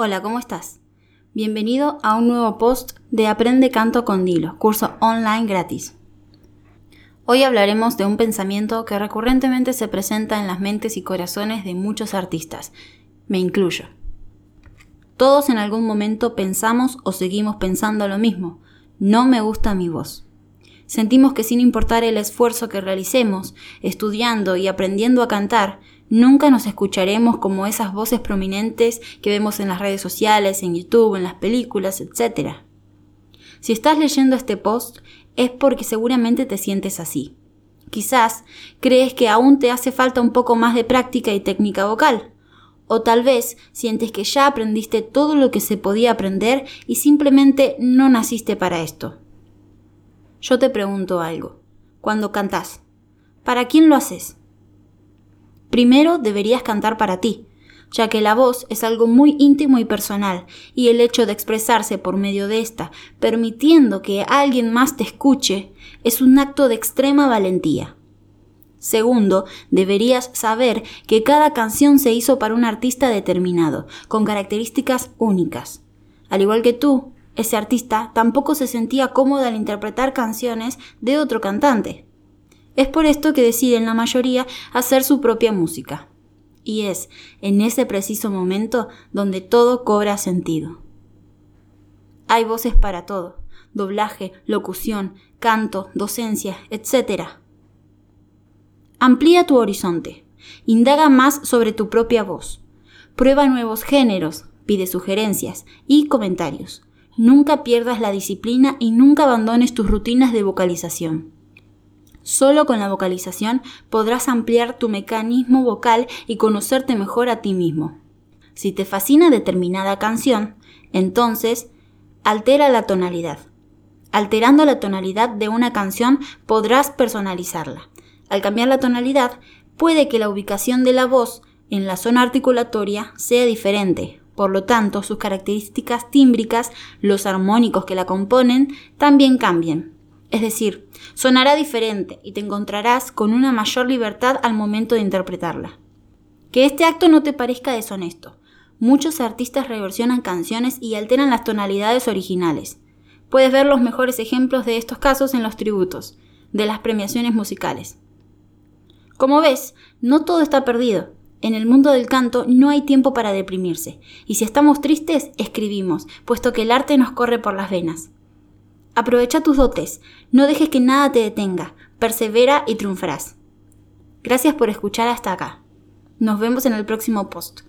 Hola, ¿cómo estás? Bienvenido a un nuevo post de Aprende Canto con Dilo, curso online gratis. Hoy hablaremos de un pensamiento que recurrentemente se presenta en las mentes y corazones de muchos artistas. Me incluyo. Todos en algún momento pensamos o seguimos pensando lo mismo. No me gusta mi voz. Sentimos que sin importar el esfuerzo que realicemos, estudiando y aprendiendo a cantar, Nunca nos escucharemos como esas voces prominentes que vemos en las redes sociales, en YouTube, en las películas, etc. Si estás leyendo este post es porque seguramente te sientes así. Quizás crees que aún te hace falta un poco más de práctica y técnica vocal. O tal vez sientes que ya aprendiste todo lo que se podía aprender y simplemente no naciste para esto. Yo te pregunto algo. Cuando cantás, ¿para quién lo haces? Primero deberías cantar para ti, ya que la voz es algo muy íntimo y personal, y el hecho de expresarse por medio de esta, permitiendo que alguien más te escuche, es un acto de extrema valentía. Segundo, deberías saber que cada canción se hizo para un artista determinado, con características únicas. Al igual que tú, ese artista tampoco se sentía cómodo al interpretar canciones de otro cantante. Es por esto que deciden la mayoría hacer su propia música. Y es en ese preciso momento donde todo cobra sentido. Hay voces para todo, doblaje, locución, canto, docencia, etc. Amplía tu horizonte, indaga más sobre tu propia voz, prueba nuevos géneros, pide sugerencias y comentarios. Nunca pierdas la disciplina y nunca abandones tus rutinas de vocalización. Solo con la vocalización podrás ampliar tu mecanismo vocal y conocerte mejor a ti mismo. Si te fascina determinada canción, entonces altera la tonalidad. Alterando la tonalidad de una canción podrás personalizarla. Al cambiar la tonalidad, puede que la ubicación de la voz en la zona articulatoria sea diferente. Por lo tanto, sus características tímbricas, los armónicos que la componen, también cambien. Es decir, sonará diferente y te encontrarás con una mayor libertad al momento de interpretarla. Que este acto no te parezca deshonesto. Muchos artistas reversionan canciones y alteran las tonalidades originales. Puedes ver los mejores ejemplos de estos casos en los tributos, de las premiaciones musicales. Como ves, no todo está perdido. En el mundo del canto no hay tiempo para deprimirse, y si estamos tristes, escribimos, puesto que el arte nos corre por las venas. Aprovecha tus dotes, no dejes que nada te detenga, persevera y triunfarás. Gracias por escuchar hasta acá. Nos vemos en el próximo post.